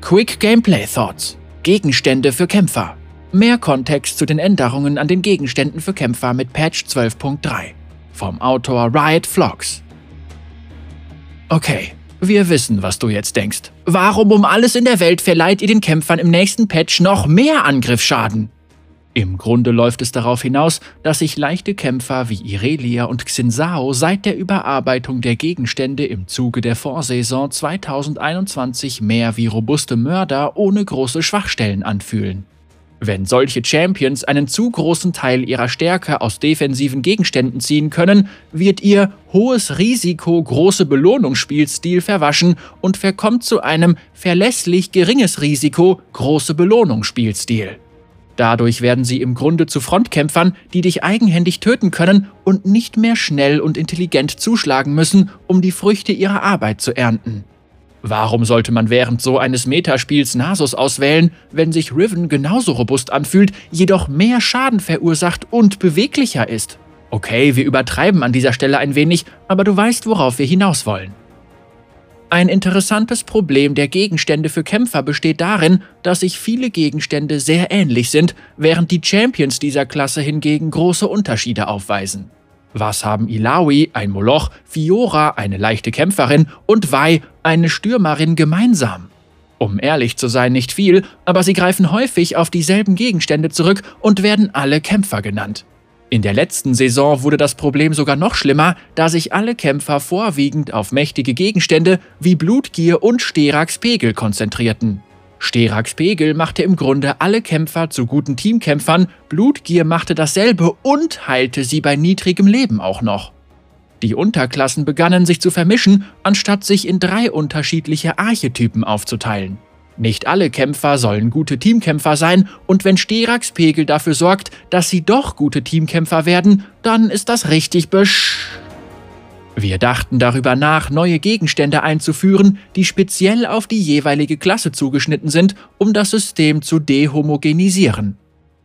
Quick Gameplay Thoughts. Gegenstände für Kämpfer. Mehr Kontext zu den Änderungen an den Gegenständen für Kämpfer mit Patch 12.3. Vom Autor Riot Vlogs. Okay, wir wissen, was du jetzt denkst. Warum um alles in der Welt verleiht ihr den Kämpfern im nächsten Patch noch mehr Angriffsschaden? Im Grunde läuft es darauf hinaus, dass sich leichte Kämpfer wie Irelia und Xinsao seit der Überarbeitung der Gegenstände im Zuge der Vorsaison 2021 mehr wie robuste Mörder ohne große Schwachstellen anfühlen. Wenn solche Champions einen zu großen Teil ihrer Stärke aus defensiven Gegenständen ziehen können, wird ihr hohes Risiko große Belohnungsspielstil verwaschen und verkommt zu einem verlässlich geringes Risiko große Belohnungsspielstil. Dadurch werden sie im Grunde zu Frontkämpfern, die dich eigenhändig töten können und nicht mehr schnell und intelligent zuschlagen müssen, um die Früchte ihrer Arbeit zu ernten. Warum sollte man während so eines Metaspiels Nasus auswählen, wenn sich Riven genauso robust anfühlt, jedoch mehr Schaden verursacht und beweglicher ist? Okay, wir übertreiben an dieser Stelle ein wenig, aber du weißt, worauf wir hinaus wollen. Ein interessantes Problem der Gegenstände für Kämpfer besteht darin, dass sich viele Gegenstände sehr ähnlich sind, während die Champions dieser Klasse hingegen große Unterschiede aufweisen. Was haben Ilawi, ein Moloch, Fiora, eine leichte Kämpferin und Wei, eine Stürmerin gemeinsam? Um ehrlich zu sein, nicht viel, aber sie greifen häufig auf dieselben Gegenstände zurück und werden alle Kämpfer genannt. In der letzten Saison wurde das Problem sogar noch schlimmer, da sich alle Kämpfer vorwiegend auf mächtige Gegenstände wie Blutgier und Sterax Pegel konzentrierten. Sterax Pegel machte im Grunde alle Kämpfer zu guten Teamkämpfern, Blutgier machte dasselbe und heilte sie bei niedrigem Leben auch noch. Die Unterklassen begannen sich zu vermischen, anstatt sich in drei unterschiedliche Archetypen aufzuteilen. Nicht alle Kämpfer sollen gute Teamkämpfer sein, und wenn Sterax Pegel dafür sorgt, dass sie doch gute Teamkämpfer werden, dann ist das richtig besch. Wir dachten darüber nach, neue Gegenstände einzuführen, die speziell auf die jeweilige Klasse zugeschnitten sind, um das System zu dehomogenisieren.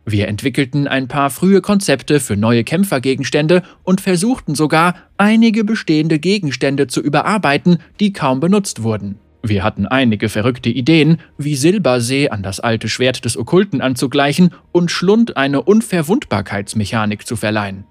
Wir entwickelten ein paar frühe Konzepte für neue Kämpfergegenstände und versuchten sogar, einige bestehende Gegenstände zu überarbeiten, die kaum benutzt wurden. Wir hatten einige verrückte Ideen, wie Silbersee an das alte Schwert des Okkulten anzugleichen und Schlund eine Unverwundbarkeitsmechanik zu verleihen.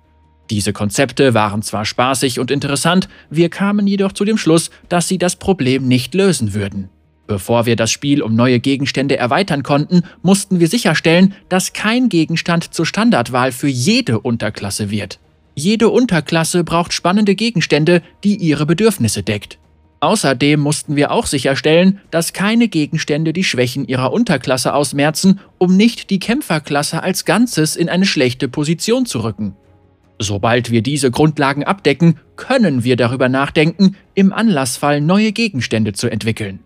Diese Konzepte waren zwar spaßig und interessant, wir kamen jedoch zu dem Schluss, dass sie das Problem nicht lösen würden. Bevor wir das Spiel um neue Gegenstände erweitern konnten, mussten wir sicherstellen, dass kein Gegenstand zur Standardwahl für jede Unterklasse wird. Jede Unterklasse braucht spannende Gegenstände, die ihre Bedürfnisse deckt. Außerdem mussten wir auch sicherstellen, dass keine Gegenstände die Schwächen ihrer Unterklasse ausmerzen, um nicht die Kämpferklasse als Ganzes in eine schlechte Position zu rücken. Sobald wir diese Grundlagen abdecken, können wir darüber nachdenken, im Anlassfall neue Gegenstände zu entwickeln.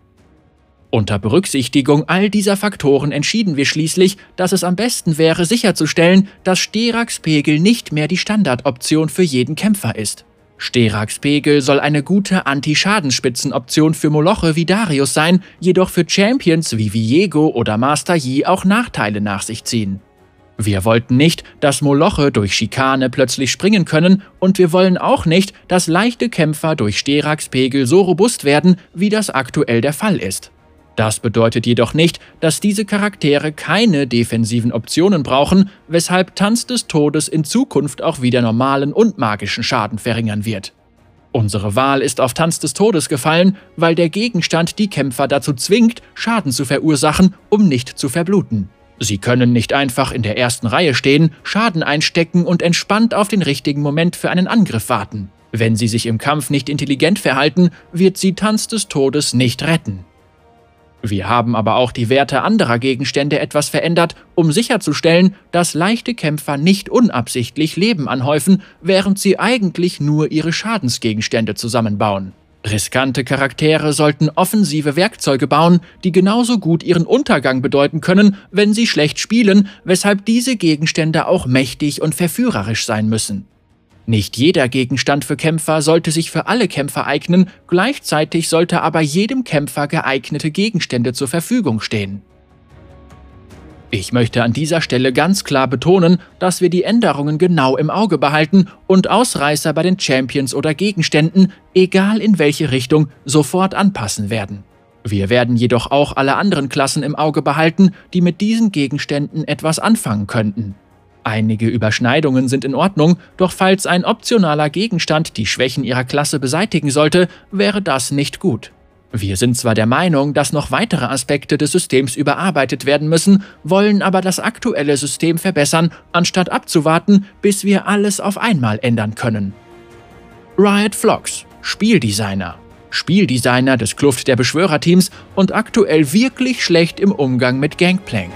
Unter Berücksichtigung all dieser Faktoren entschieden wir schließlich, dass es am besten wäre, sicherzustellen, dass Sterax Pegel nicht mehr die Standardoption für jeden Kämpfer ist. Sterax Pegel soll eine gute Anti-Schadensspitzenoption für Moloche wie Darius sein, jedoch für Champions wie Viego oder Master Yi auch Nachteile nach sich ziehen. Wir wollten nicht, dass Moloche durch Schikane plötzlich springen können und wir wollen auch nicht, dass leichte Kämpfer durch Sterax Pegel so robust werden, wie das aktuell der Fall ist. Das bedeutet jedoch nicht, dass diese Charaktere keine defensiven Optionen brauchen, weshalb Tanz des Todes in Zukunft auch wieder normalen und magischen Schaden verringern wird. Unsere Wahl ist auf Tanz des Todes gefallen, weil der Gegenstand die Kämpfer dazu zwingt, Schaden zu verursachen, um nicht zu verbluten. Sie können nicht einfach in der ersten Reihe stehen, Schaden einstecken und entspannt auf den richtigen Moment für einen Angriff warten. Wenn sie sich im Kampf nicht intelligent verhalten, wird sie Tanz des Todes nicht retten. Wir haben aber auch die Werte anderer Gegenstände etwas verändert, um sicherzustellen, dass leichte Kämpfer nicht unabsichtlich Leben anhäufen, während sie eigentlich nur ihre Schadensgegenstände zusammenbauen. Riskante Charaktere sollten offensive Werkzeuge bauen, die genauso gut ihren Untergang bedeuten können, wenn sie schlecht spielen, weshalb diese Gegenstände auch mächtig und verführerisch sein müssen. Nicht jeder Gegenstand für Kämpfer sollte sich für alle Kämpfer eignen, gleichzeitig sollte aber jedem Kämpfer geeignete Gegenstände zur Verfügung stehen. Ich möchte an dieser Stelle ganz klar betonen, dass wir die Änderungen genau im Auge behalten und Ausreißer bei den Champions oder Gegenständen, egal in welche Richtung, sofort anpassen werden. Wir werden jedoch auch alle anderen Klassen im Auge behalten, die mit diesen Gegenständen etwas anfangen könnten. Einige Überschneidungen sind in Ordnung, doch falls ein optionaler Gegenstand die Schwächen ihrer Klasse beseitigen sollte, wäre das nicht gut. Wir sind zwar der Meinung, dass noch weitere Aspekte des Systems überarbeitet werden müssen, wollen aber das aktuelle System verbessern, anstatt abzuwarten, bis wir alles auf einmal ändern können. Riot Vlogs, Spieldesigner. Spieldesigner des Kluft der Beschwörerteams und aktuell wirklich schlecht im Umgang mit Gangplank.